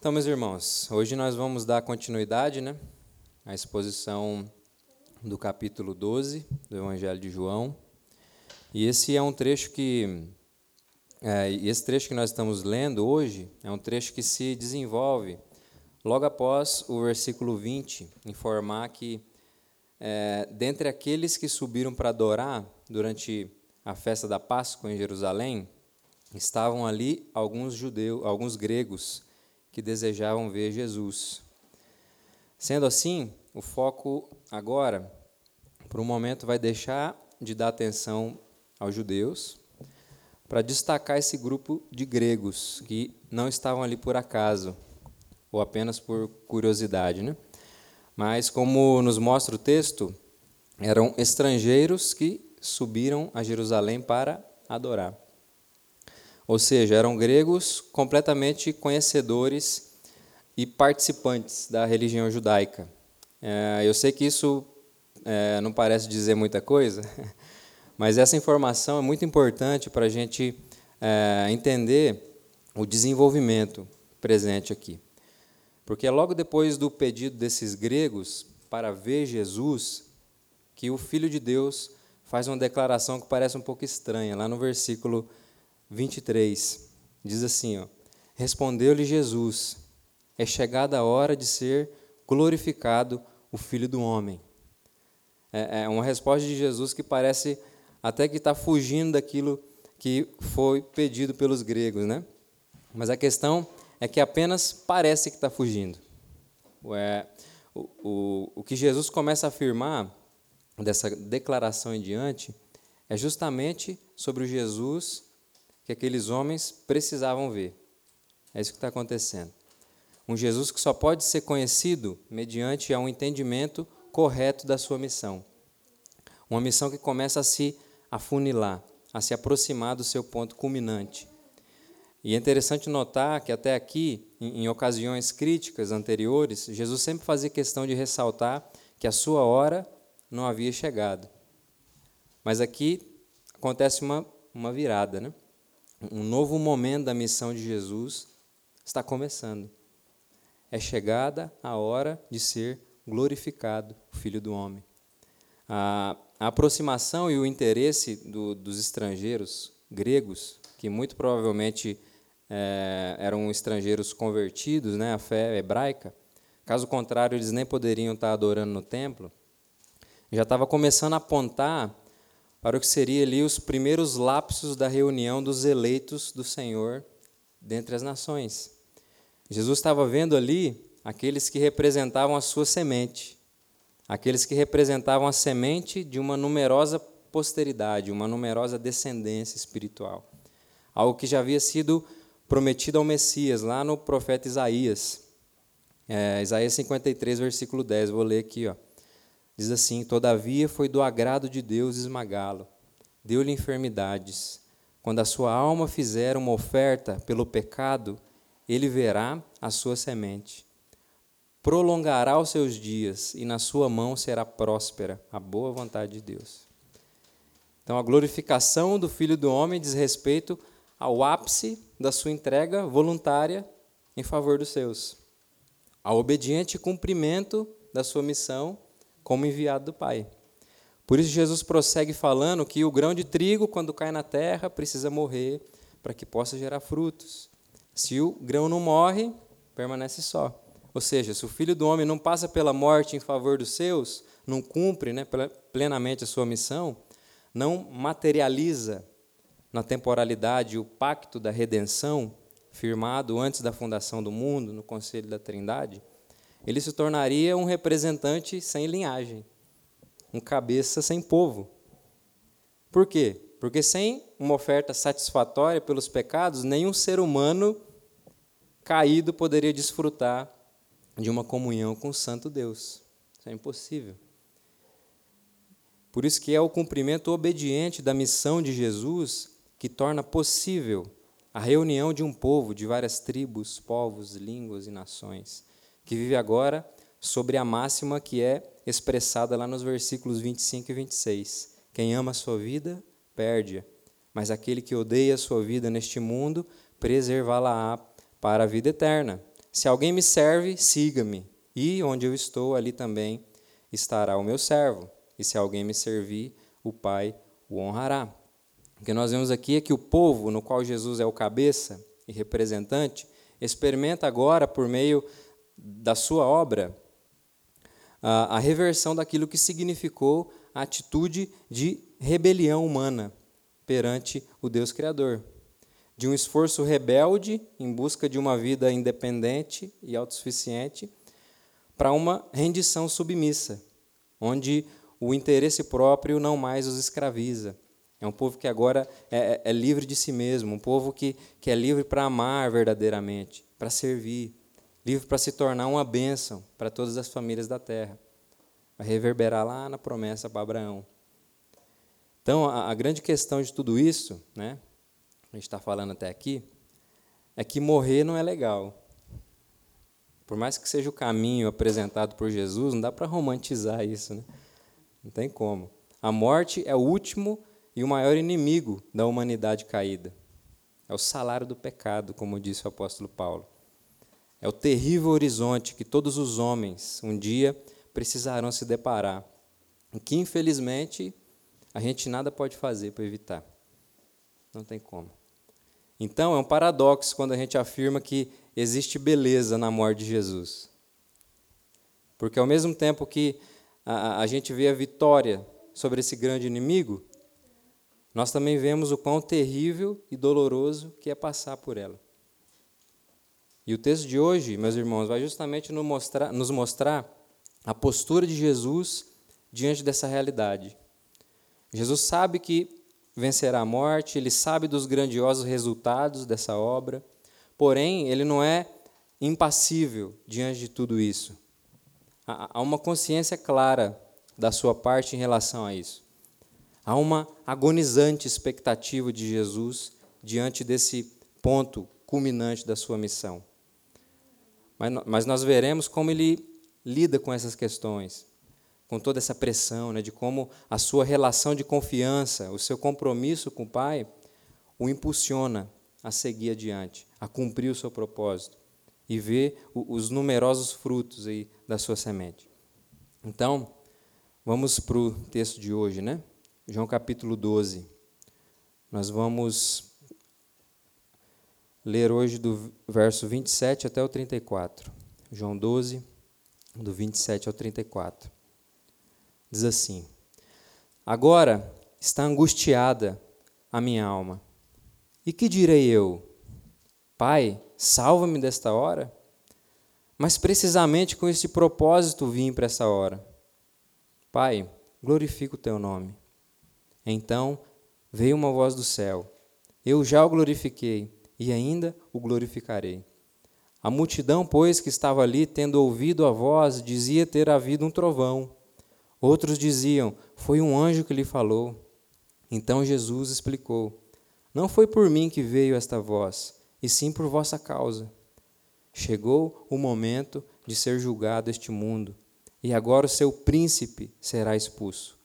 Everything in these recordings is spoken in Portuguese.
Então, meus irmãos, hoje nós vamos dar continuidade né, à exposição do capítulo 12 do Evangelho de João. E esse é um trecho que. É, esse trecho que nós estamos lendo hoje é um trecho que se desenvolve logo após o versículo 20 informar que, é, dentre aqueles que subiram para adorar durante a festa da Páscoa em Jerusalém, estavam ali alguns judeus, alguns gregos que desejavam ver Jesus. Sendo assim, o foco agora, por um momento, vai deixar de dar atenção aos judeus para destacar esse grupo de gregos que não estavam ali por acaso ou apenas por curiosidade, né? Mas como nos mostra o texto, eram estrangeiros que subiram a Jerusalém para adorar. Ou seja, eram gregos completamente conhecedores e participantes da religião judaica. É, eu sei que isso é, não parece dizer muita coisa, mas essa informação é muito importante para a gente é, entender o desenvolvimento presente aqui. Porque é logo depois do pedido desses gregos para ver Jesus que o Filho de Deus faz uma declaração que parece um pouco estranha, lá no versículo 23. Diz assim: Respondeu-lhe Jesus: É chegada a hora de ser glorificado o Filho do Homem. É, é uma resposta de Jesus que parece até que está fugindo daquilo que foi pedido pelos gregos, né? Mas a questão é que apenas parece que está fugindo. É, o, o, o que Jesus começa a afirmar dessa declaração em diante é justamente sobre o Jesus que aqueles homens precisavam ver. É isso que está acontecendo. Um Jesus que só pode ser conhecido mediante um entendimento correto da sua missão. Uma missão que começa a se afunilar, a se aproximar do seu ponto culminante. E é interessante notar que até aqui, em, em ocasiões críticas anteriores, Jesus sempre fazia questão de ressaltar que a sua hora não havia chegado. Mas aqui acontece uma, uma virada, né? Um novo momento da missão de Jesus está começando. É chegada a hora de ser glorificado o Filho do Homem. A, aproximação e o interesse do, dos estrangeiros gregos, que muito provavelmente é, eram estrangeiros convertidos né, à fé hebraica, caso contrário, eles nem poderiam estar adorando no templo, já estava começando a apontar para o que seria ali os primeiros lapsos da reunião dos eleitos do Senhor dentre as nações. Jesus estava vendo ali aqueles que representavam a sua semente, aqueles que representavam a semente de uma numerosa posteridade, uma numerosa descendência espiritual. Algo que já havia sido prometido ao Messias, lá no profeta Isaías. É, Isaías 53, versículo 10, vou ler aqui. Ó. Diz assim: Todavia foi do agrado de Deus esmagá-lo, deu-lhe enfermidades. Quando a sua alma fizer uma oferta pelo pecado, ele verá a sua semente. Prolongará os seus dias, e na sua mão será próspera a boa vontade de Deus. Então, a glorificação do Filho do Homem diz respeito ao ápice da sua entrega voluntária em favor dos seus, ao obediente cumprimento da sua missão como enviado do Pai. Por isso, Jesus prossegue falando que o grão de trigo, quando cai na terra, precisa morrer para que possa gerar frutos. Se o grão não morre, permanece só. Ou seja, se o filho do homem não passa pela morte em favor dos seus, não cumpre né, plenamente a sua missão, não materializa na temporalidade o pacto da redenção firmado antes da fundação do mundo no conselho da Trindade, ele se tornaria um representante sem linhagem, um cabeça sem povo. Por quê? Porque sem uma oferta satisfatória pelos pecados, nenhum ser humano caído poderia desfrutar de uma comunhão com o Santo Deus. Isso é impossível. Por isso que é o cumprimento obediente da missão de Jesus que torna possível a reunião de um povo de várias tribos, povos, línguas e nações que vive agora sobre a máxima que é expressada lá nos versículos 25 e 26. Quem ama a sua vida, perde-a, mas aquele que odeia a sua vida neste mundo, preservá-la-á para a vida eterna. Se alguém me serve, siga-me, e onde eu estou, ali também estará o meu servo. E se alguém me servir, o Pai o honrará. O que nós vemos aqui é que o povo, no qual Jesus é o cabeça e representante, experimenta agora, por meio da sua obra, a, a reversão daquilo que significou a atitude de rebelião humana perante o Deus Criador. De um esforço rebelde em busca de uma vida independente e autossuficiente, para uma rendição submissa, onde o interesse próprio não mais os escraviza. É um povo que agora é, é, é livre de si mesmo, um povo que, que é livre para amar verdadeiramente, para servir, livre para se tornar uma bênção para todas as famílias da terra. Vai reverberar lá na promessa para Abraão. Então, a, a grande questão de tudo isso, né, a gente está falando até aqui, é que morrer não é legal. Por mais que seja o caminho apresentado por Jesus, não dá para romantizar isso. Né? Não tem como. A morte é o último e o maior inimigo da humanidade caída. É o salário do pecado, como disse o apóstolo Paulo. É o terrível horizonte que todos os homens um dia precisarão se deparar, e que infelizmente a gente nada pode fazer para evitar. Não tem como. Então é um paradoxo quando a gente afirma que existe beleza na morte de Jesus. Porque ao mesmo tempo que a, a gente vê a vitória sobre esse grande inimigo, nós também vemos o quão terrível e doloroso que é passar por ela. E o texto de hoje, meus irmãos, vai justamente nos mostrar, nos mostrar a postura de Jesus diante dessa realidade. Jesus sabe que vencerá a morte, ele sabe dos grandiosos resultados dessa obra, porém, ele não é impassível diante de tudo isso. Há uma consciência clara da sua parte em relação a isso. Há uma agonizante expectativa de Jesus diante desse ponto culminante da sua missão. Mas, nós veremos como ele lida com essas questões, com toda essa pressão, né, de como a sua relação de confiança, o seu compromisso com o Pai, o impulsiona a seguir adiante, a cumprir o seu propósito e ver os numerosos frutos aí da sua semente. Então, vamos para o texto de hoje, né? João capítulo 12. Nós vamos ler hoje do verso 27 até o 34. João 12, do 27 ao 34. Diz assim: Agora está angustiada a minha alma. E que direi eu? Pai, salva-me desta hora? Mas precisamente com este propósito vim para essa hora. Pai, glorifica o teu nome. Então veio uma voz do céu. Eu já o glorifiquei e ainda o glorificarei. A multidão, pois, que estava ali, tendo ouvido a voz, dizia ter havido um trovão. Outros diziam: Foi um anjo que lhe falou. Então Jesus explicou: Não foi por mim que veio esta voz, e sim por vossa causa. Chegou o momento de ser julgado este mundo, e agora o seu príncipe será expulso.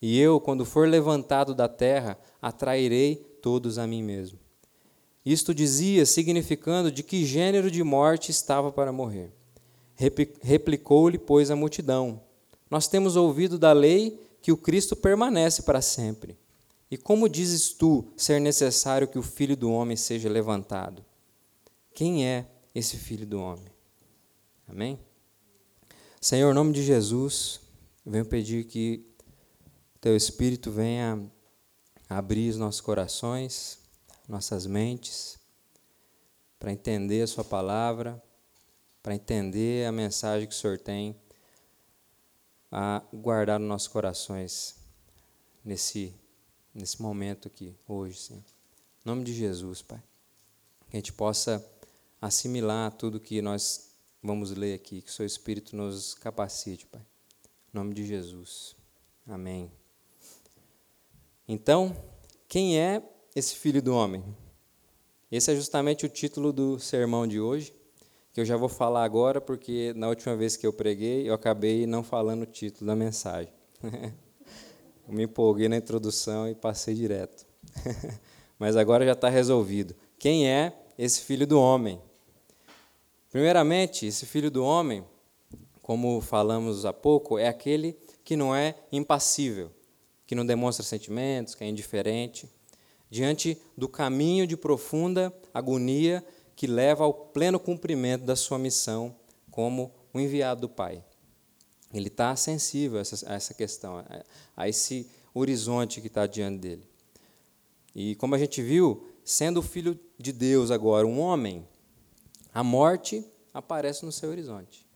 E eu, quando for levantado da terra, atrairei todos a mim mesmo. Isto dizia, significando de que gênero de morte estava para morrer. Replicou-lhe, pois, a multidão: Nós temos ouvido da lei que o Cristo permanece para sempre. E como dizes tu ser necessário que o filho do homem seja levantado? Quem é esse filho do homem? Amém? Senhor, em nome de Jesus, venho pedir que teu Espírito venha abrir os nossos corações nossas mentes, para entender a Sua palavra, para entender a mensagem que o Senhor tem a guardar nos nossos corações nesse, nesse momento aqui, hoje, Senhor. Em nome de Jesus, Pai. Que a gente possa assimilar tudo que nós vamos ler aqui, que o Seu Espírito nos capacite, Pai. Em nome de Jesus. Amém. Então, quem é esse filho do homem? Esse é justamente o título do sermão de hoje, que eu já vou falar agora, porque na última vez que eu preguei, eu acabei não falando o título da mensagem. eu me empolguei na introdução e passei direto. Mas agora já está resolvido. Quem é esse filho do homem? Primeiramente, esse filho do homem, como falamos há pouco, é aquele que não é impassível, que não demonstra sentimentos, que é indiferente, diante do caminho de profunda agonia que leva ao pleno cumprimento da sua missão como o enviado do Pai. Ele está sensível a essa, a essa questão, a esse horizonte que está diante dele. E como a gente viu, sendo o filho de Deus agora um homem, a morte aparece no seu horizonte.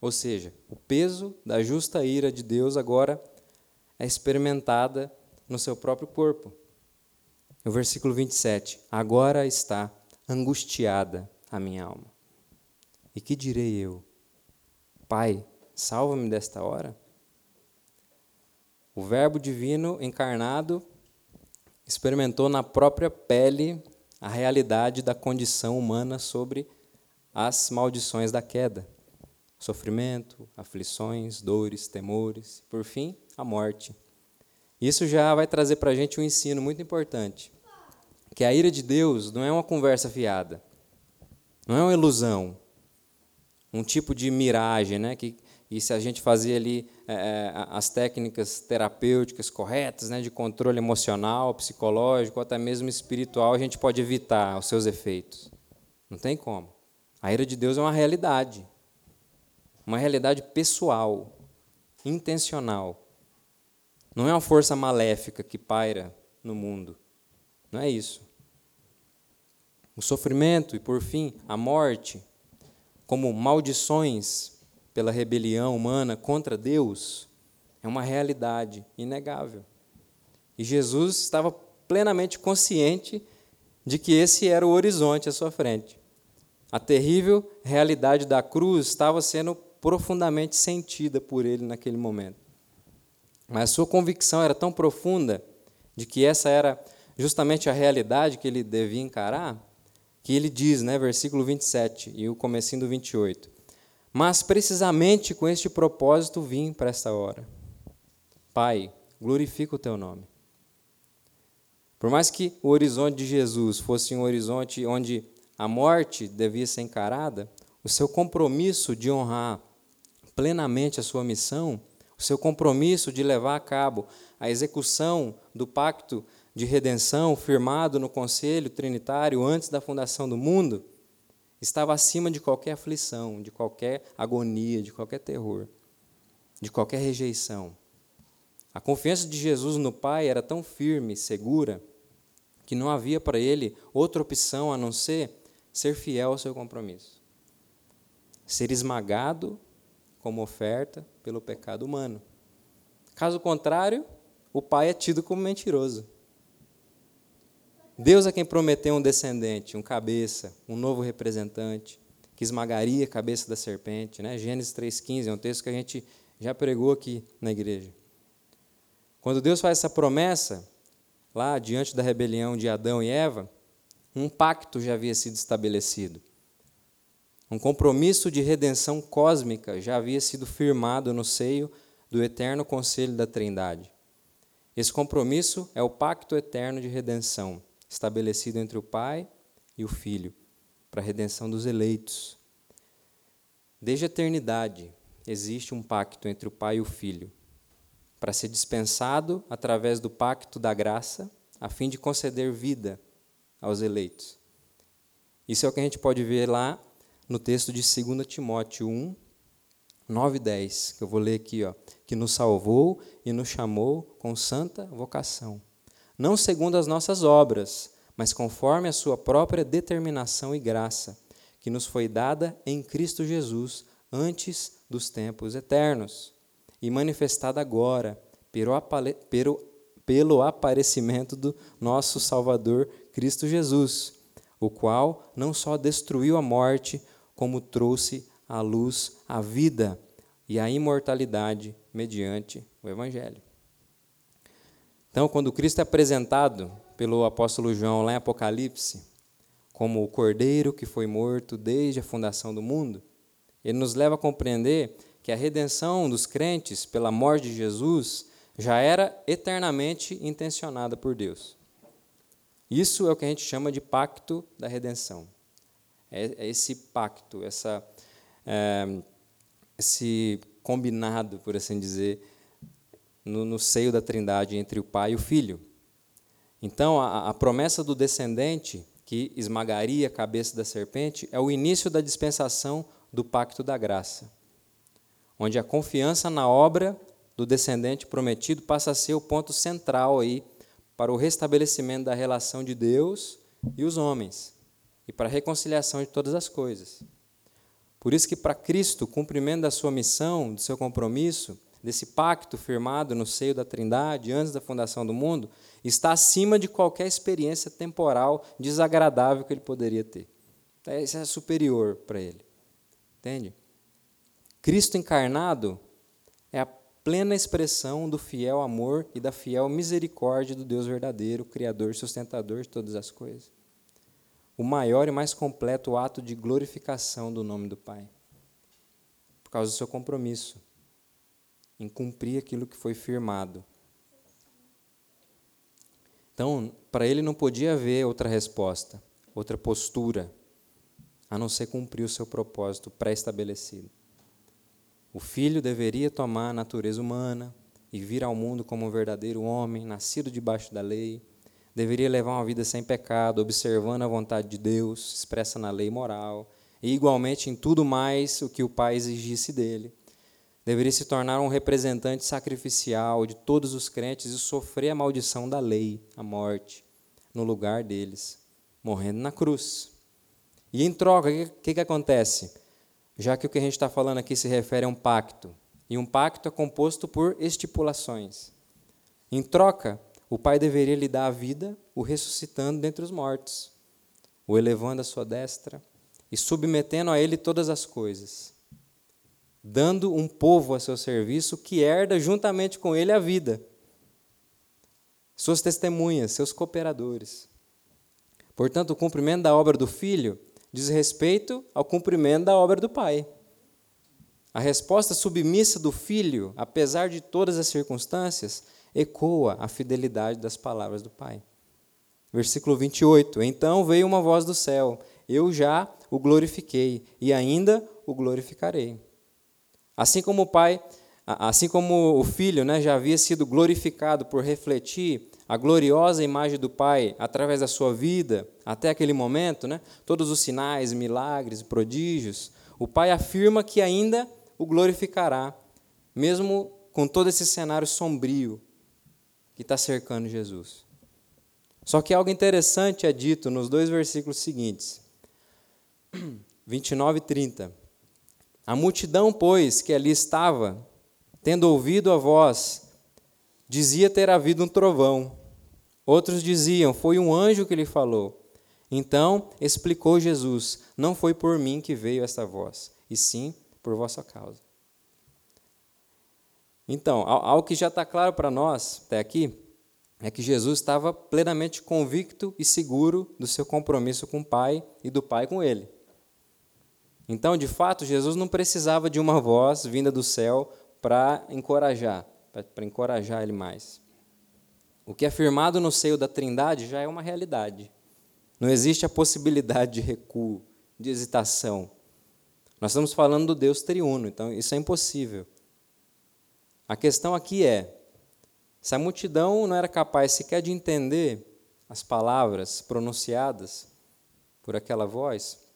Ou seja, o peso da justa ira de Deus agora é experimentada no seu próprio corpo. No versículo 27, agora está angustiada a minha alma. E que direi eu? Pai, salva-me desta hora? O Verbo divino encarnado experimentou na própria pele a realidade da condição humana sobre as maldições da queda. Sofrimento, aflições, dores, temores, por fim, a morte. Isso já vai trazer para a gente um ensino muito importante, que a ira de Deus não é uma conversa fiada, não é uma ilusão, um tipo de miragem, né? Que, e se a gente fazia ali é, é, as técnicas terapêuticas corretas, né, de controle emocional, psicológico, até mesmo espiritual, a gente pode evitar os seus efeitos. Não tem como. A ira de Deus é uma realidade, uma realidade pessoal, intencional. Não é uma força maléfica que paira no mundo. Não é isso. O sofrimento e, por fim, a morte, como maldições pela rebelião humana contra Deus é uma realidade inegável. E Jesus estava plenamente consciente de que esse era o horizonte à sua frente. A terrível realidade da cruz estava sendo profundamente sentida por ele naquele momento. Mas a sua convicção era tão profunda de que essa era justamente a realidade que ele devia encarar, que ele diz, né, versículo 27 e o comecinho do 28, mas precisamente com este propósito vim para esta hora. Pai, glorifica o teu nome. Por mais que o horizonte de Jesus fosse um horizonte onde a morte devia ser encarada, o seu compromisso de honrar plenamente a sua missão, o seu compromisso de levar a cabo a execução do pacto de redenção firmado no Conselho Trinitário antes da fundação do mundo, estava acima de qualquer aflição, de qualquer agonia, de qualquer terror, de qualquer rejeição. A confiança de Jesus no Pai era tão firme segura que não havia para ele outra opção a não ser ser fiel ao seu compromisso. Ser esmagado como oferta pelo pecado humano. Caso contrário, o pai é tido como mentiroso. Deus é quem prometeu um descendente, um cabeça, um novo representante, que esmagaria a cabeça da serpente. Né? Gênesis 3,15 é um texto que a gente já pregou aqui na igreja. Quando Deus faz essa promessa, lá diante da rebelião de Adão e Eva, um pacto já havia sido estabelecido. Um compromisso de redenção cósmica já havia sido firmado no seio do eterno conselho da Trindade. Esse compromisso é o pacto eterno de redenção estabelecido entre o Pai e o Filho, para a redenção dos eleitos. Desde a eternidade existe um pacto entre o Pai e o Filho, para ser dispensado através do pacto da graça, a fim de conceder vida aos eleitos. Isso é o que a gente pode ver lá no texto de 2 Timóteo 1, 9 e 10, que eu vou ler aqui, ó, que nos salvou e nos chamou com santa vocação não segundo as nossas obras, mas conforme a sua própria determinação e graça, que nos foi dada em Cristo Jesus antes dos tempos eternos, e manifestada agora pelo, pelo aparecimento do nosso Salvador Cristo Jesus, o qual não só destruiu a morte, como trouxe à luz a vida e a imortalidade mediante o Evangelho. Então, quando Cristo é apresentado pelo apóstolo João lá em Apocalipse, como o cordeiro que foi morto desde a fundação do mundo, ele nos leva a compreender que a redenção dos crentes pela morte de Jesus já era eternamente intencionada por Deus. Isso é o que a gente chama de pacto da redenção. É, é esse pacto, essa, é, esse combinado, por assim dizer, no, no, seio da Trindade entre o Pai e o Filho. Então, a, a promessa do descendente que esmagaria a cabeça da serpente é o início da dispensação do pacto da graça, onde a confiança na obra do descendente prometido passa a ser o ponto central aí para o restabelecimento da relação de Deus e os homens e para a reconciliação de todas as coisas. Por isso que para Cristo, o cumprimento da sua missão, do seu compromisso, desse pacto firmado no seio da Trindade antes da fundação do mundo, está acima de qualquer experiência temporal desagradável que ele poderia ter. Então, isso é superior para ele. Entende? Cristo encarnado é a plena expressão do fiel amor e da fiel misericórdia do Deus verdadeiro, Criador e sustentador de todas as coisas. O maior e mais completo ato de glorificação do nome do Pai. Por causa do seu compromisso em cumprir aquilo que foi firmado. Então, para ele não podia haver outra resposta, outra postura, a não ser cumprir o seu propósito pré-estabelecido. O filho deveria tomar a natureza humana e vir ao mundo como um verdadeiro homem, nascido debaixo da lei. Deveria levar uma vida sem pecado, observando a vontade de Deus, expressa na lei moral, e igualmente em tudo mais o que o Pai exigisse dele. Deveria se tornar um representante sacrificial de todos os crentes e sofrer a maldição da lei, a morte, no lugar deles, morrendo na cruz. E em troca, o que, que acontece? já que o que a gente está falando aqui se refere a um pacto, e um pacto é composto por estipulações. Em troca, o Pai deveria lhe dar a vida, o ressuscitando dentre os mortos, o elevando à sua destra e submetendo a ele todas as coisas, dando um povo a seu serviço que herda juntamente com ele a vida, suas testemunhas, seus cooperadores. Portanto, o cumprimento da obra do Filho diz respeito ao cumprimento da obra do Pai. A resposta submissa do filho, apesar de todas as circunstâncias, ecoa a fidelidade das palavras do Pai. Versículo 28. Então veio uma voz do céu: Eu já o glorifiquei e ainda o glorificarei. Assim como o Pai, assim como o Filho né, já havia sido glorificado por refletir a gloriosa imagem do Pai através da sua vida, até aquele momento, né, todos os sinais, milagres, prodígios, o Pai afirma que ainda o glorificará, mesmo com todo esse cenário sombrio que está cercando Jesus. Só que algo interessante é dito nos dois versículos seguintes, 29 e 30. A multidão, pois, que ali estava, tendo ouvido a voz, dizia ter havido um trovão. Outros diziam: Foi um anjo que lhe falou. Então explicou Jesus: Não foi por mim que veio esta voz, e sim por vossa causa. Então, algo que já está claro para nós até aqui é que Jesus estava plenamente convicto e seguro do seu compromisso com o Pai e do Pai com ele. Então, de fato, Jesus não precisava de uma voz vinda do céu para encorajar, para encorajar ele mais. O que é firmado no seio da Trindade já é uma realidade. Não existe a possibilidade de recuo, de hesitação. Nós estamos falando do Deus triuno, então isso é impossível. A questão aqui é: se a multidão não era capaz sequer de entender as palavras pronunciadas por aquela voz,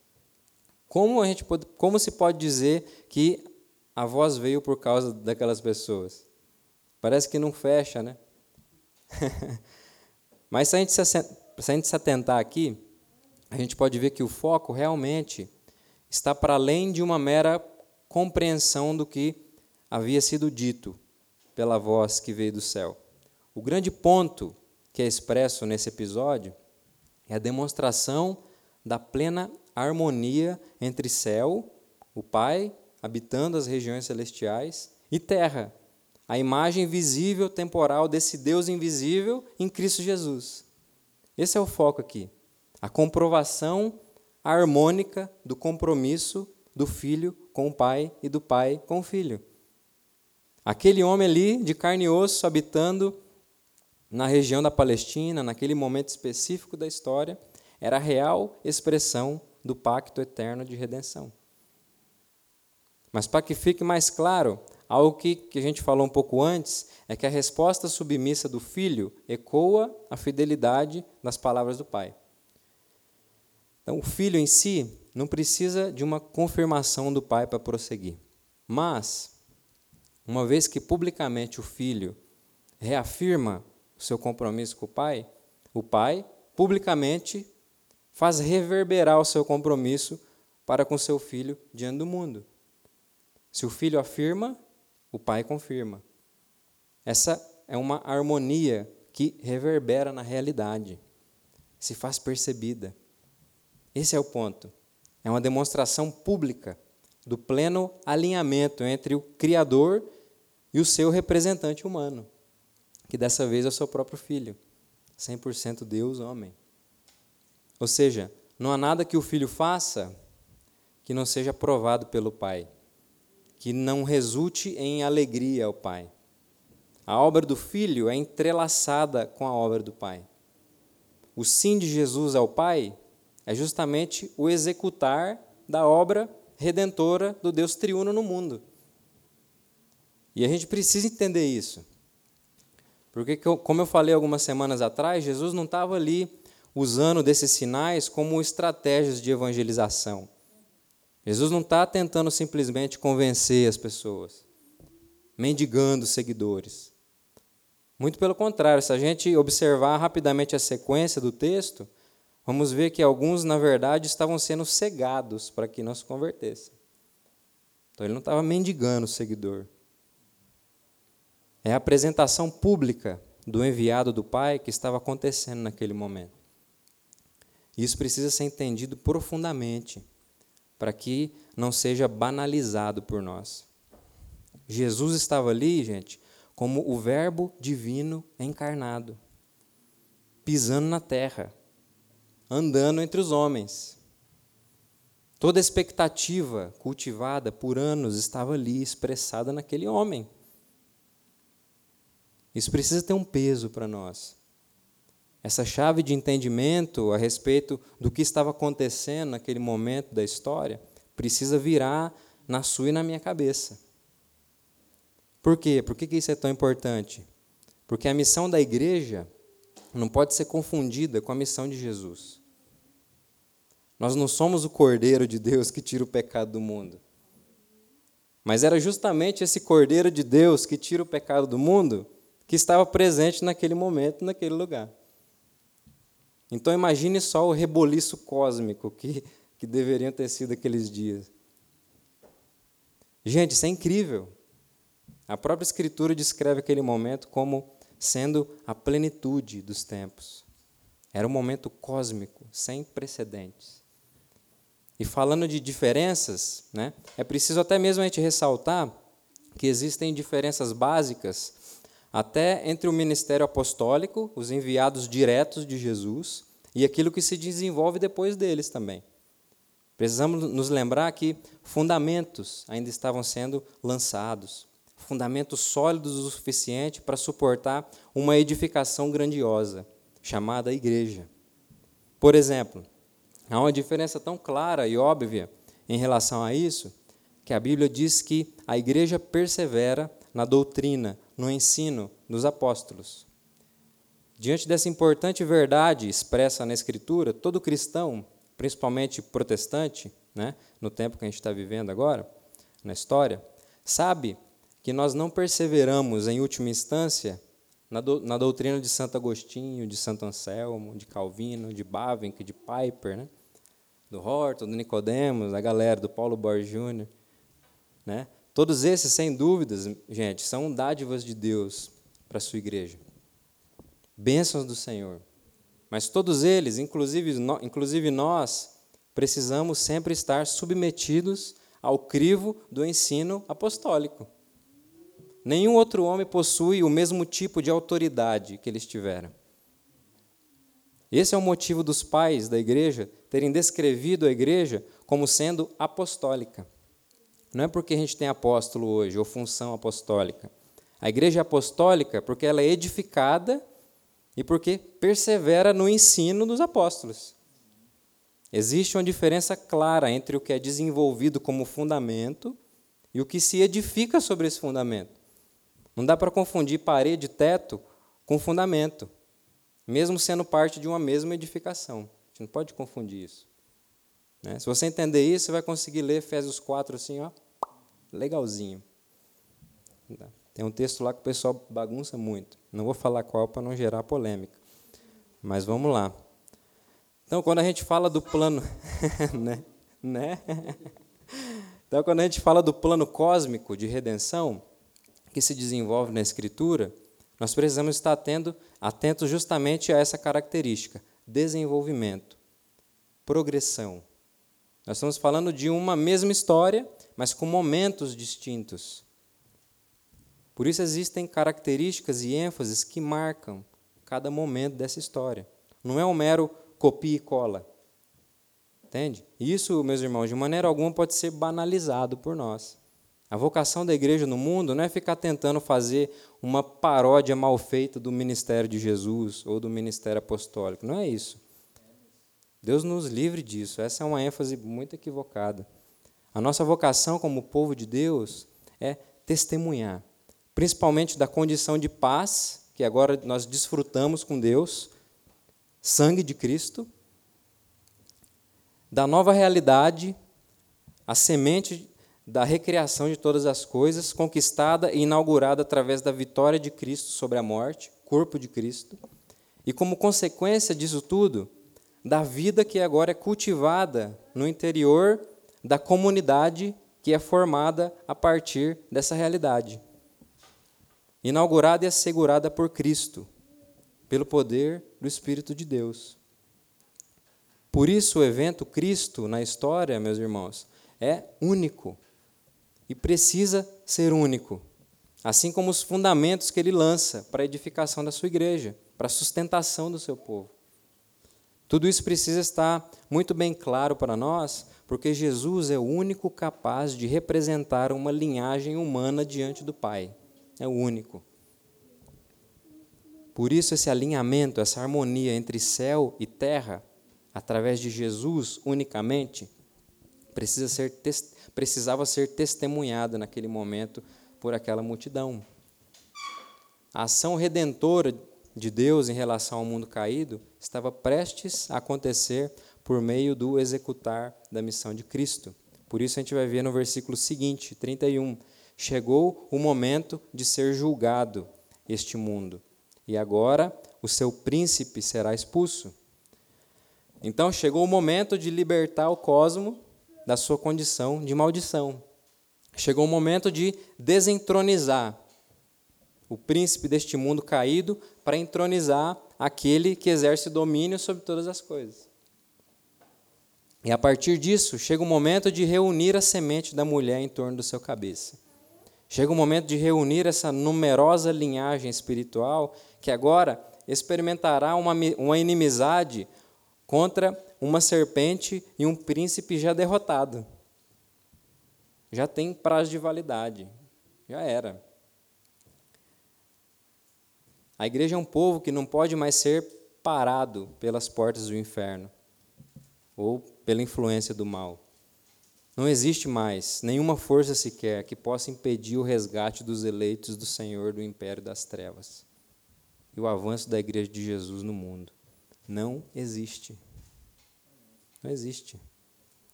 como, a gente pode, como se pode dizer que a voz veio por causa daquelas pessoas? Parece que não fecha, né? Mas se a, gente se, se a gente se atentar aqui, a gente pode ver que o foco realmente está para além de uma mera compreensão do que havia sido dito pela voz que veio do céu. O grande ponto que é expresso nesse episódio é a demonstração da plena harmonia entre céu, o Pai, habitando as regiões celestiais, e terra, a imagem visível, temporal desse Deus invisível em Cristo Jesus. Esse é o foco aqui. A comprovação harmônica do compromisso do filho com o pai e do pai com o filho. Aquele homem ali, de carne e osso, habitando na região da Palestina, naquele momento específico da história, era a real expressão do pacto eterno de redenção. Mas para que fique mais claro, algo que, que a gente falou um pouco antes é que a resposta submissa do filho ecoa a fidelidade das palavras do pai. Então, o filho em si não precisa de uma confirmação do pai para prosseguir. Mas, uma vez que publicamente o filho reafirma o seu compromisso com o pai, o pai publicamente faz reverberar o seu compromisso para com seu filho diante do mundo. Se o filho afirma, o pai confirma. Essa é uma harmonia que reverbera na realidade, se faz percebida. Esse é o ponto. É uma demonstração pública do pleno alinhamento entre o Criador e o seu representante humano, que dessa vez é o seu próprio filho, 100% Deus, homem. Ou seja, não há nada que o filho faça que não seja aprovado pelo Pai que não resulte em alegria ao Pai. A obra do Filho é entrelaçada com a obra do Pai. O sim de Jesus ao Pai é justamente o executar da obra redentora do Deus triuno no mundo. E a gente precisa entender isso. Porque, como eu falei algumas semanas atrás, Jesus não estava ali usando desses sinais como estratégias de evangelização. Jesus não está tentando simplesmente convencer as pessoas, mendigando seguidores. Muito pelo contrário, se a gente observar rapidamente a sequência do texto, vamos ver que alguns, na verdade, estavam sendo cegados para que não se convertessem. Então ele não estava mendigando o seguidor. É a apresentação pública do enviado do Pai que estava acontecendo naquele momento. Isso precisa ser entendido profundamente para que não seja banalizado por nós. Jesus estava ali, gente, como o Verbo divino encarnado, pisando na terra, andando entre os homens. Toda expectativa cultivada por anos estava ali, expressada naquele homem. Isso precisa ter um peso para nós. Essa chave de entendimento a respeito do que estava acontecendo naquele momento da história precisa virar na sua e na minha cabeça. Por quê? Por que isso é tão importante? Porque a missão da igreja não pode ser confundida com a missão de Jesus. Nós não somos o Cordeiro de Deus que tira o pecado do mundo. Mas era justamente esse Cordeiro de Deus que tira o pecado do mundo que estava presente naquele momento, naquele lugar. Então imagine só o reboliço cósmico que, que deveriam ter sido aqueles dias. Gente, isso é incrível. A própria Escritura descreve aquele momento como sendo a plenitude dos tempos. Era um momento cósmico, sem precedentes. E falando de diferenças, né, é preciso até mesmo a gente ressaltar que existem diferenças básicas até entre o ministério apostólico, os enviados diretos de Jesus, e aquilo que se desenvolve depois deles também. Precisamos nos lembrar que fundamentos ainda estavam sendo lançados, fundamentos sólidos o suficiente para suportar uma edificação grandiosa, chamada igreja. Por exemplo, há uma diferença tão clara e óbvia em relação a isso, que a Bíblia diz que a igreja persevera na doutrina, no ensino dos apóstolos. Diante dessa importante verdade expressa na Escritura, todo cristão, principalmente protestante, né, no tempo que a gente está vivendo agora, na história, sabe que nós não perseveramos, em última instância, na, do, na doutrina de Santo Agostinho, de Santo Anselmo, de Calvino, de Bavinck, de Piper, né, do Horton, do Nicodemos, da galera, do Paulo Borges Jr., né? Todos esses, sem dúvidas, gente, são dádivas de Deus para a sua igreja. Bênçãos do Senhor. Mas todos eles, inclusive, nós, precisamos sempre estar submetidos ao crivo do ensino apostólico. Nenhum outro homem possui o mesmo tipo de autoridade que eles tiveram. Esse é o motivo dos pais da igreja terem descrevido a igreja como sendo apostólica. Não é porque a gente tem apóstolo hoje, ou função apostólica. A igreja é apostólica porque ela é edificada e porque persevera no ensino dos apóstolos. Existe uma diferença clara entre o que é desenvolvido como fundamento e o que se edifica sobre esse fundamento. Não dá para confundir parede e teto com fundamento, mesmo sendo parte de uma mesma edificação. A gente não pode confundir isso. Né? Se você entender isso, você vai conseguir ler Efésios 4 assim, ó, legalzinho. Tem um texto lá que o pessoal bagunça muito. Não vou falar qual para não gerar polêmica. Mas vamos lá. Então, quando a gente fala do plano, né? né? Então, quando a gente fala do plano cósmico de redenção que se desenvolve na Escritura, nós precisamos estar atento, atentos justamente a essa característica: desenvolvimento, progressão. Nós estamos falando de uma mesma história, mas com momentos distintos. Por isso existem características e ênfases que marcam cada momento dessa história. Não é um mero copia e cola. Entende? Isso, meus irmãos, de maneira alguma pode ser banalizado por nós. A vocação da igreja no mundo não é ficar tentando fazer uma paródia mal feita do ministério de Jesus ou do ministério apostólico. Não é isso. Deus nos livre disso. Essa é uma ênfase muito equivocada. A nossa vocação como povo de Deus é testemunhar, principalmente da condição de paz que agora nós desfrutamos com Deus, sangue de Cristo, da nova realidade, a semente da recriação de todas as coisas, conquistada e inaugurada através da vitória de Cristo sobre a morte, corpo de Cristo, e como consequência disso tudo, da vida que agora é cultivada no interior da comunidade que é formada a partir dessa realidade. Inaugurada e assegurada por Cristo, pelo poder do Espírito de Deus. Por isso, o evento Cristo na história, meus irmãos, é único e precisa ser único, assim como os fundamentos que ele lança para a edificação da sua igreja, para a sustentação do seu povo. Tudo isso precisa estar muito bem claro para nós, porque Jesus é o único capaz de representar uma linhagem humana diante do Pai. É o único. Por isso, esse alinhamento, essa harmonia entre céu e terra, através de Jesus unicamente, precisa ser, precisava ser testemunhada naquele momento por aquela multidão. A ação redentora de Deus em relação ao mundo caído estava prestes a acontecer por meio do executar da missão de Cristo. Por isso a gente vai ver no versículo seguinte, 31, chegou o momento de ser julgado este mundo, e agora o seu príncipe será expulso. Então chegou o momento de libertar o cosmo da sua condição de maldição. Chegou o momento de desentronizar o príncipe deste mundo caído para entronizar aquele que exerce domínio sobre todas as coisas. E a partir disso, chega o momento de reunir a semente da mulher em torno do seu cabeça. Chega o momento de reunir essa numerosa linhagem espiritual que agora experimentará uma, uma inimizade contra uma serpente e um príncipe já derrotado. Já tem prazo de validade. Já era. A igreja é um povo que não pode mais ser parado pelas portas do inferno ou pela influência do mal. Não existe mais nenhuma força sequer que possa impedir o resgate dos eleitos do Senhor do império das trevas e o avanço da igreja de Jesus no mundo. Não existe. Não existe.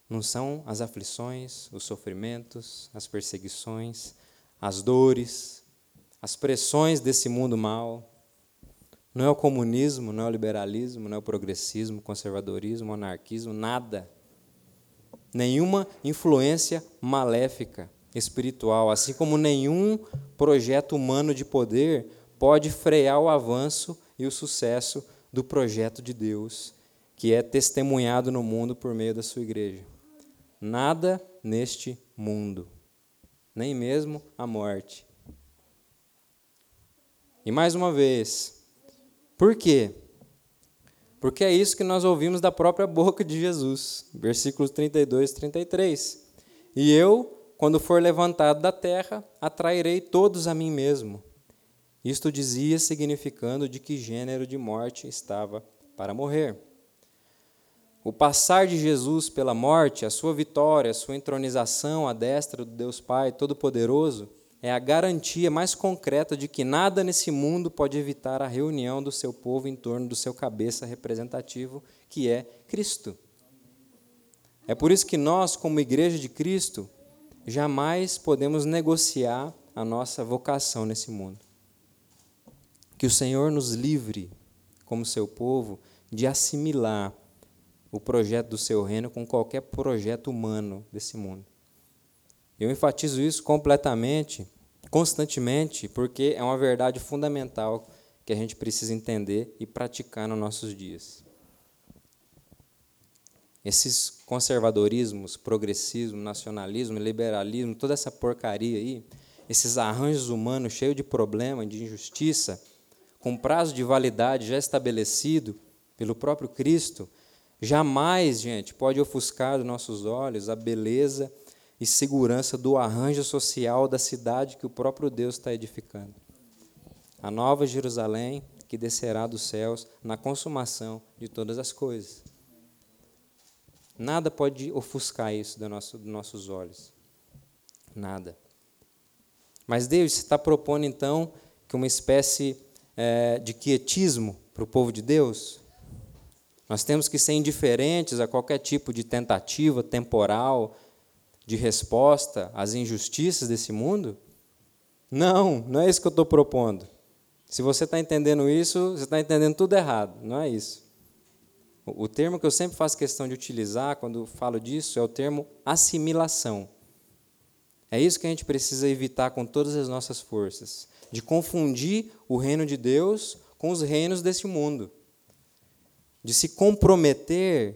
Não são as aflições, os sofrimentos, as perseguições, as dores, as pressões desse mundo mal, não é o comunismo, não é o liberalismo, não é o progressismo, conservadorismo, anarquismo, nada. Nenhuma influência maléfica espiritual, assim como nenhum projeto humano de poder pode frear o avanço e o sucesso do projeto de Deus, que é testemunhado no mundo por meio da sua igreja. Nada neste mundo, nem mesmo a morte. E mais uma vez, por quê? Porque é isso que nós ouvimos da própria boca de Jesus, versículos 32 e 33. E eu, quando for levantado da terra, atrairei todos a mim mesmo. Isto dizia, significando de que gênero de morte estava para morrer. O passar de Jesus pela morte, a sua vitória, a sua entronização à destra do Deus Pai Todo-Poderoso, é a garantia mais concreta de que nada nesse mundo pode evitar a reunião do seu povo em torno do seu cabeça representativo, que é Cristo. É por isso que nós, como Igreja de Cristo, jamais podemos negociar a nossa vocação nesse mundo. Que o Senhor nos livre, como seu povo, de assimilar o projeto do seu reino com qualquer projeto humano desse mundo. Eu enfatizo isso completamente, constantemente, porque é uma verdade fundamental que a gente precisa entender e praticar nos nossos dias. Esses conservadorismos, progressismo, nacionalismo, liberalismo, toda essa porcaria aí, esses arranjos humanos cheios de problema, de injustiça, com prazo de validade já estabelecido pelo próprio Cristo, jamais, gente, pode ofuscar dos nossos olhos a beleza e segurança do arranjo social da cidade que o próprio Deus está edificando. A nova Jerusalém que descerá dos céus na consumação de todas as coisas. Nada pode ofuscar isso nosso, dos nossos olhos. Nada. Mas Deus está propondo, então, que uma espécie é, de quietismo para o povo de Deus. Nós temos que ser indiferentes a qualquer tipo de tentativa temporal, de resposta às injustiças desse mundo? Não, não é isso que eu estou propondo. Se você está entendendo isso, você está entendendo tudo errado, não é isso. O termo que eu sempre faço questão de utilizar quando falo disso é o termo assimilação. É isso que a gente precisa evitar com todas as nossas forças, de confundir o reino de Deus com os reinos desse mundo, de se comprometer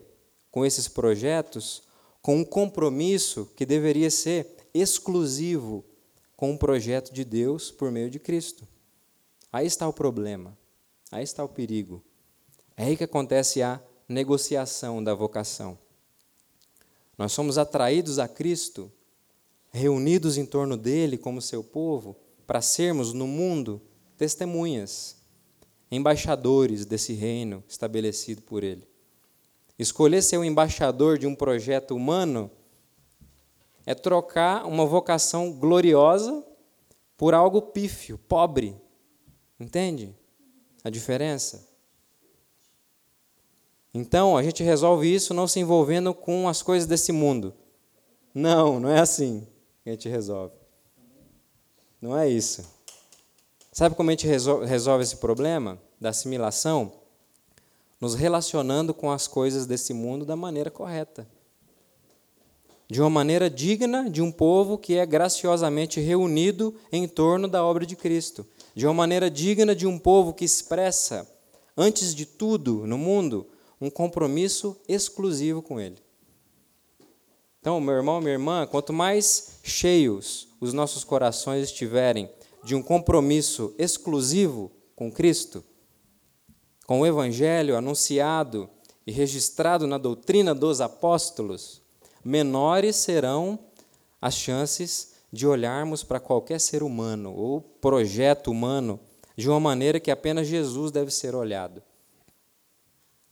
com esses projetos com um compromisso que deveria ser exclusivo com o projeto de Deus por meio de Cristo. Aí está o problema, aí está o perigo. É aí que acontece a negociação da vocação. Nós somos atraídos a Cristo, reunidos em torno dele como seu povo, para sermos no mundo testemunhas, embaixadores desse reino estabelecido por ele. Escolher ser o embaixador de um projeto humano é trocar uma vocação gloriosa por algo pífio, pobre. Entende a diferença? Então, a gente resolve isso não se envolvendo com as coisas desse mundo. Não, não é assim que a gente resolve. Não é isso. Sabe como a gente resolve esse problema da assimilação? Nos relacionando com as coisas desse mundo da maneira correta. De uma maneira digna de um povo que é graciosamente reunido em torno da obra de Cristo. De uma maneira digna de um povo que expressa, antes de tudo no mundo, um compromisso exclusivo com Ele. Então, meu irmão, minha irmã, quanto mais cheios os nossos corações estiverem de um compromisso exclusivo com Cristo, com o Evangelho anunciado e registrado na doutrina dos apóstolos, menores serão as chances de olharmos para qualquer ser humano ou projeto humano de uma maneira que apenas Jesus deve ser olhado.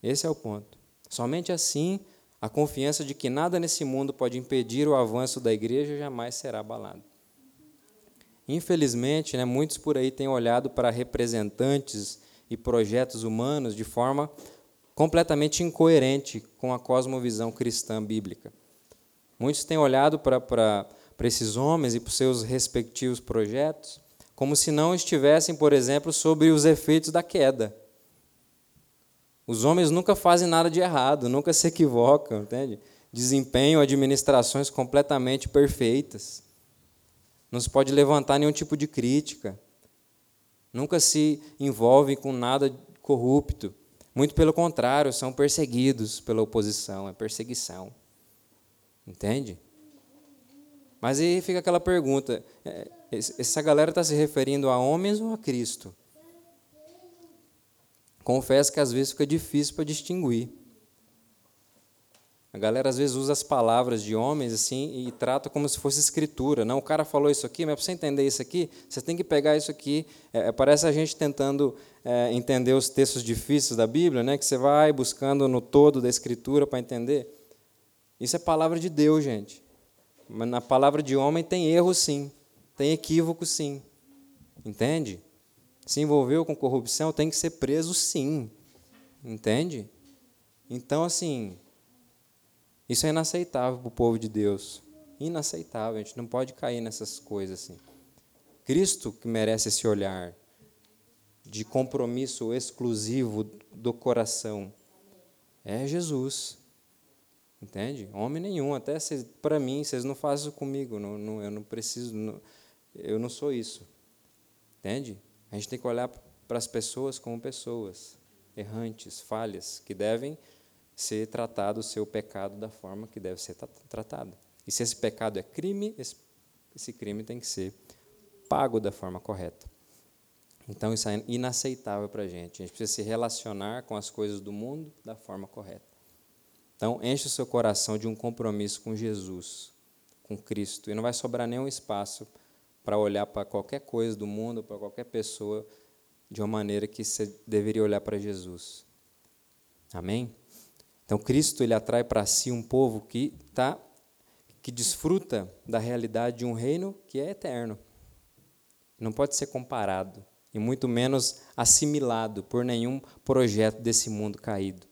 Esse é o ponto. Somente assim a confiança de que nada nesse mundo pode impedir o avanço da igreja jamais será abalada. Infelizmente, né, muitos por aí têm olhado para representantes e projetos humanos de forma completamente incoerente com a cosmovisão cristã bíblica. Muitos têm olhado para, esses homens e para os seus respectivos projetos como se não estivessem, por exemplo, sobre os efeitos da queda. Os homens nunca fazem nada de errado, nunca se equivocam, entende? Desempenham administrações completamente perfeitas. Não se pode levantar nenhum tipo de crítica nunca se envolvem com nada corrupto. Muito pelo contrário, são perseguidos pela oposição, é perseguição. Entende? Mas aí fica aquela pergunta: é, essa galera está se referindo a homens ou a Cristo? Confesso que às vezes fica difícil para distinguir. A galera às vezes usa as palavras de homens assim e trata como se fosse escritura. Não, o cara falou isso aqui, mas para você entender isso aqui, você tem que pegar isso aqui. É, é, parece a gente tentando é, entender os textos difíceis da Bíblia, né? Que você vai buscando no todo da escritura para entender. Isso é palavra de Deus, gente. Mas na palavra de homem tem erro, sim. Tem equívoco, sim. Entende? Se envolveu com corrupção, tem que ser preso, sim. Entende? Então, assim, isso é inaceitável para o povo de Deus. Inaceitável, a gente não pode cair nessas coisas assim. Cristo que merece esse olhar de compromisso exclusivo do coração é Jesus. Entende? Homem nenhum, até para mim, vocês não fazem isso comigo, não, não, eu não preciso, não, eu não sou isso. Entende? A gente tem que olhar para as pessoas como pessoas errantes, falhas, que devem ser tratado o seu pecado da forma que deve ser tratado. E se esse pecado é crime, esse, crime tem que ser pago da forma correta. Então isso é inaceitável para a gente. A gente precisa se relacionar com as coisas do mundo da forma correta. Então enche o seu coração de um compromisso com Jesus, com Cristo, e não vai sobrar nenhum espaço para olhar para qualquer coisa do mundo, para qualquer pessoa, de uma maneira que você deveria olhar para Jesus. Amém? Então Cristo ele atrai para si um povo que tá que desfruta da realidade de um reino que é eterno. Não pode ser comparado e muito menos assimilado por nenhum projeto desse mundo caído.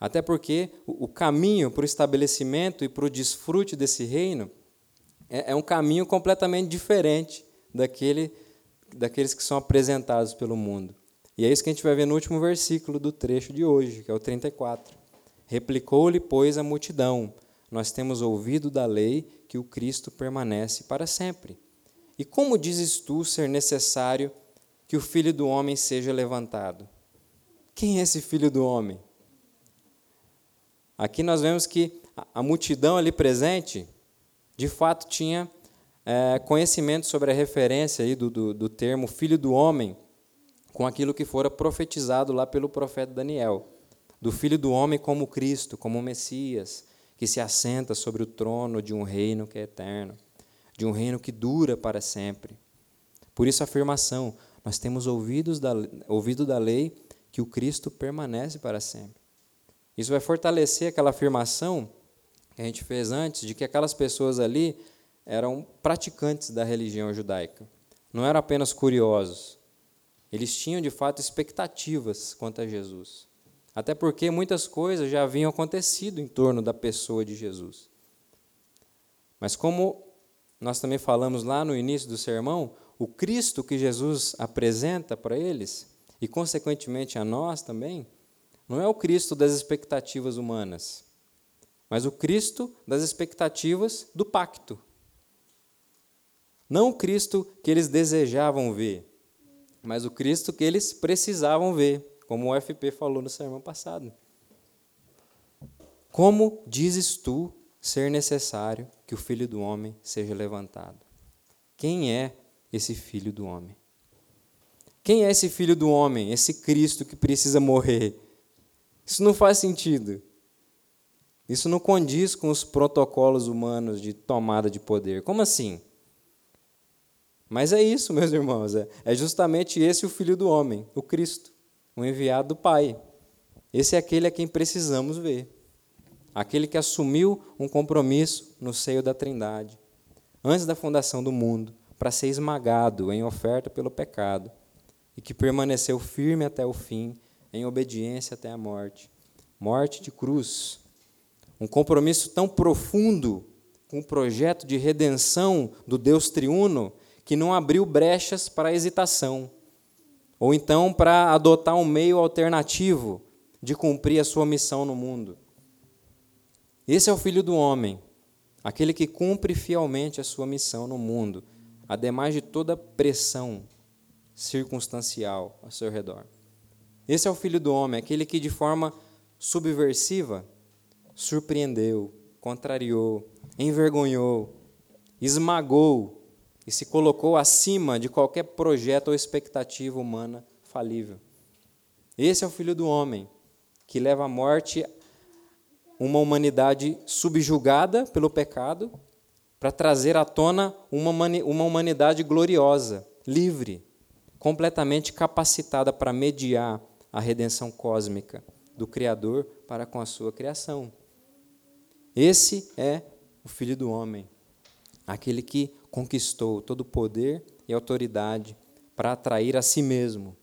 Até porque o caminho para o estabelecimento e para o desfrute desse reino é, é um caminho completamente diferente daquele, daqueles que são apresentados pelo mundo. E é isso que a gente vai ver no último versículo do trecho de hoje, que é o 34. Replicou-lhe, pois, a multidão: Nós temos ouvido da lei que o Cristo permanece para sempre. E como dizes tu ser necessário que o filho do homem seja levantado? Quem é esse filho do homem? Aqui nós vemos que a multidão ali presente, de fato, tinha é, conhecimento sobre a referência aí do, do, do termo filho do homem com aquilo que fora profetizado lá pelo profeta Daniel, do filho do homem como Cristo, como Messias, que se assenta sobre o trono de um reino que é eterno, de um reino que dura para sempre. Por isso a afirmação, nós temos ouvidos da, ouvido da lei que o Cristo permanece para sempre. Isso vai fortalecer aquela afirmação que a gente fez antes, de que aquelas pessoas ali eram praticantes da religião judaica. Não eram apenas curiosos, eles tinham de fato expectativas quanto a Jesus. Até porque muitas coisas já haviam acontecido em torno da pessoa de Jesus. Mas como nós também falamos lá no início do sermão, o Cristo que Jesus apresenta para eles, e consequentemente a nós também, não é o Cristo das expectativas humanas, mas o Cristo das expectativas do pacto. Não o Cristo que eles desejavam ver, mas o Cristo que eles precisavam ver, como o FP falou no sermão passado. Como dizes tu ser necessário que o filho do homem seja levantado? Quem é esse filho do homem? Quem é esse filho do homem, esse Cristo que precisa morrer? Isso não faz sentido. Isso não condiz com os protocolos humanos de tomada de poder. Como assim? Mas é isso, meus irmãos, é, é justamente esse o Filho do Homem, o Cristo, o enviado do Pai. Esse é aquele a quem precisamos ver. Aquele que assumiu um compromisso no seio da Trindade, antes da fundação do mundo, para ser esmagado em oferta pelo pecado, e que permaneceu firme até o fim, em obediência até a morte morte de cruz. Um compromisso tão profundo com o projeto de redenção do Deus triuno que não abriu brechas para hesitação, ou então para adotar um meio alternativo de cumprir a sua missão no mundo. Esse é o Filho do Homem, aquele que cumpre fielmente a sua missão no mundo, ademais de toda pressão circunstancial ao seu redor. Esse é o Filho do Homem, aquele que de forma subversiva surpreendeu, contrariou, envergonhou, esmagou e se colocou acima de qualquer projeto ou expectativa humana falível. Esse é o Filho do Homem, que leva a morte uma humanidade subjugada pelo pecado para trazer à tona uma, uma humanidade gloriosa, livre, completamente capacitada para mediar a redenção cósmica do Criador para com a sua criação. Esse é o Filho do Homem, aquele que conquistou todo o poder e autoridade para atrair a si mesmo,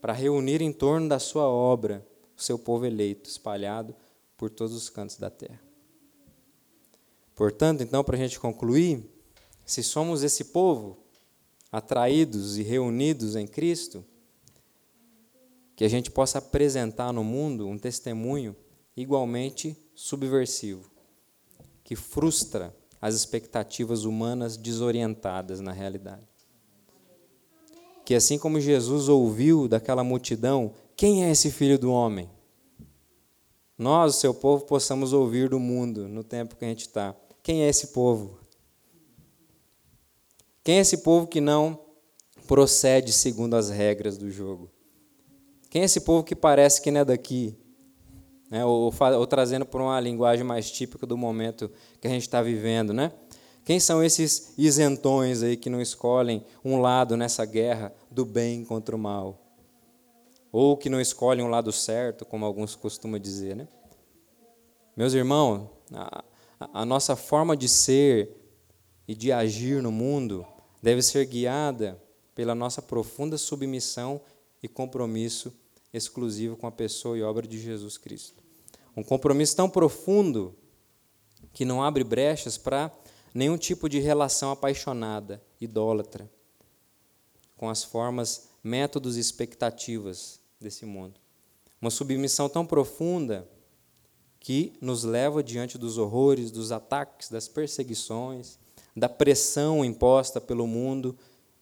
para reunir em torno da sua obra o seu povo eleito, espalhado por todos os cantos da terra. Portanto, então, para a gente concluir, se somos esse povo, atraídos e reunidos em Cristo, que a gente possa apresentar no mundo um testemunho igualmente subversivo, que frustra as expectativas humanas desorientadas na realidade. Que assim como Jesus ouviu daquela multidão, quem é esse filho do homem? Nós, o seu povo, possamos ouvir do mundo no tempo que a gente está. Quem é esse povo? Quem é esse povo que não procede segundo as regras do jogo? Quem é esse povo que parece que não é daqui? Né? Ou, ou, ou trazendo por uma linguagem mais típica do momento que a gente está vivendo, né? Quem são esses isentões aí que não escolhem um lado nessa guerra do bem contra o mal? Ou que não escolhem um lado certo, como alguns costumam dizer, né? Meus irmãos, a, a nossa forma de ser e de agir no mundo deve ser guiada pela nossa profunda submissão e compromisso exclusivo com a pessoa e obra de Jesus Cristo. Um compromisso tão profundo que não abre brechas para nenhum tipo de relação apaixonada, idólatra, com as formas, métodos e expectativas desse mundo. Uma submissão tão profunda que nos leva diante dos horrores, dos ataques, das perseguições, da pressão imposta pelo mundo,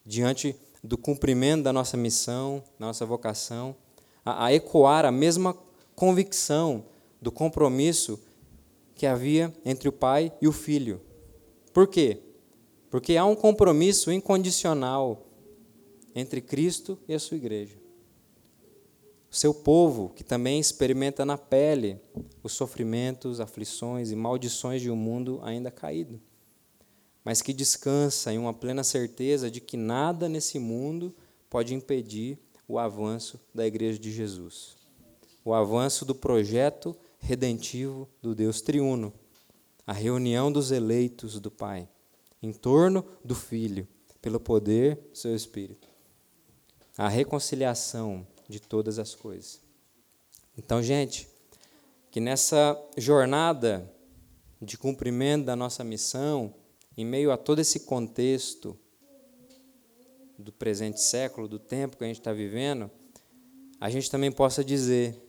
diante do cumprimento da nossa missão, da nossa vocação, a, a ecoar a mesma convicção do compromisso que havia entre o pai e o filho. Por quê? Porque há um compromisso incondicional entre Cristo e a sua igreja. O seu povo, que também experimenta na pele os sofrimentos, aflições e maldições de um mundo ainda caído mas que descansa em uma plena certeza de que nada nesse mundo pode impedir o avanço da Igreja de Jesus, o avanço do projeto redentivo do Deus triuno, a reunião dos eleitos do Pai em torno do Filho, pelo poder do seu Espírito, a reconciliação de todas as coisas. Então, gente, que nessa jornada de cumprimento da nossa missão, em meio a todo esse contexto do presente século, do tempo que a gente está vivendo, a gente também possa dizer,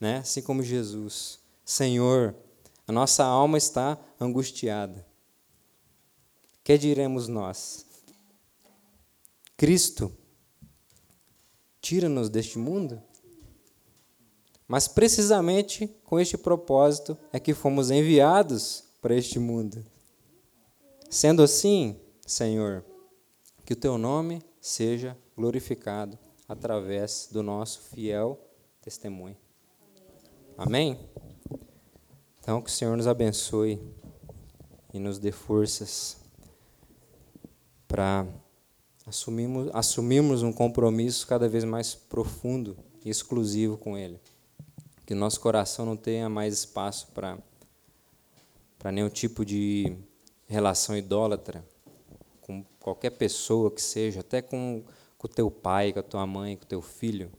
né, assim como Jesus, Senhor, a nossa alma está angustiada. Que diremos nós? Cristo, tira-nos deste mundo? Mas precisamente com este propósito é que fomos enviados para este mundo. Sendo assim, Senhor, que o teu nome seja glorificado através do nosso fiel testemunho. Amém? Então, que o Senhor nos abençoe e nos dê forças para assumirmos, assumirmos um compromisso cada vez mais profundo e exclusivo com Ele. Que nosso coração não tenha mais espaço para, nenhum tipo de relação idólatra qualquer pessoa que seja, até com o teu pai, com a tua mãe, com o teu filho.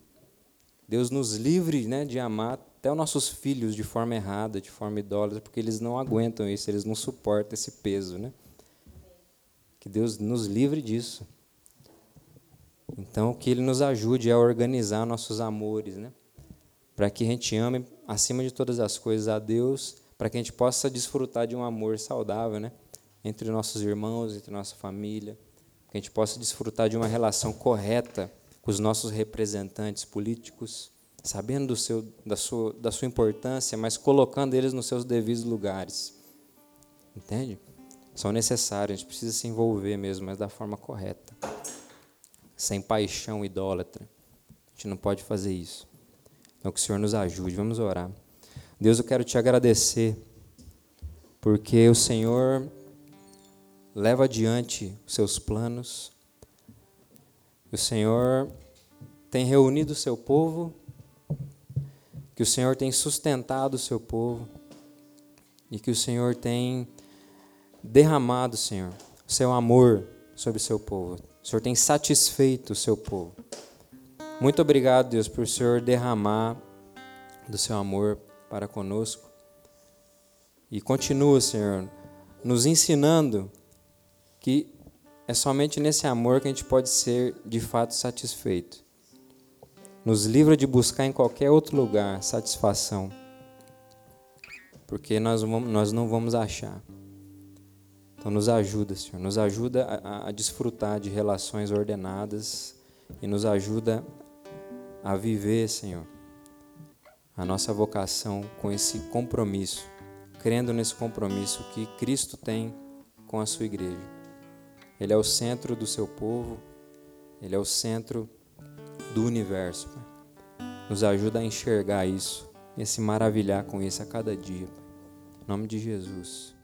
Deus nos livre né, de amar até os nossos filhos de forma errada, de forma idólatra, porque eles não aguentam isso, eles não suportam esse peso. Né? Que Deus nos livre disso. Então, que Ele nos ajude a organizar nossos amores, né? para que a gente ame, acima de todas as coisas, a Deus, para que a gente possa desfrutar de um amor saudável, né? Entre nossos irmãos, entre nossa família, que a gente possa desfrutar de uma relação correta com os nossos representantes políticos, sabendo do seu, da, sua, da sua importância, mas colocando eles nos seus devidos lugares. Entende? São necessários, a gente precisa se envolver mesmo, mas da forma correta. Sem paixão idólatra. A gente não pode fazer isso. Então, que o Senhor nos ajude. Vamos orar. Deus, eu quero te agradecer, porque o Senhor leva adiante os seus planos, o Senhor tem reunido o seu povo, que o Senhor tem sustentado o seu povo e que o Senhor tem derramado, Senhor, o seu amor sobre o seu povo. O Senhor tem satisfeito o seu povo. Muito obrigado, Deus, por o Senhor derramar do seu amor para conosco. E continua, Senhor, nos ensinando que é somente nesse amor que a gente pode ser de fato satisfeito. Nos livra de buscar em qualquer outro lugar satisfação, porque nós, vamos, nós não vamos achar. Então, nos ajuda, Senhor, nos ajuda a, a desfrutar de relações ordenadas e nos ajuda a viver, Senhor, a nossa vocação com esse compromisso, crendo nesse compromisso que Cristo tem com a sua igreja. Ele é o centro do seu povo, ele é o centro do universo. Nos ajuda a enxergar isso e a se maravilhar com isso a cada dia. Em nome de Jesus.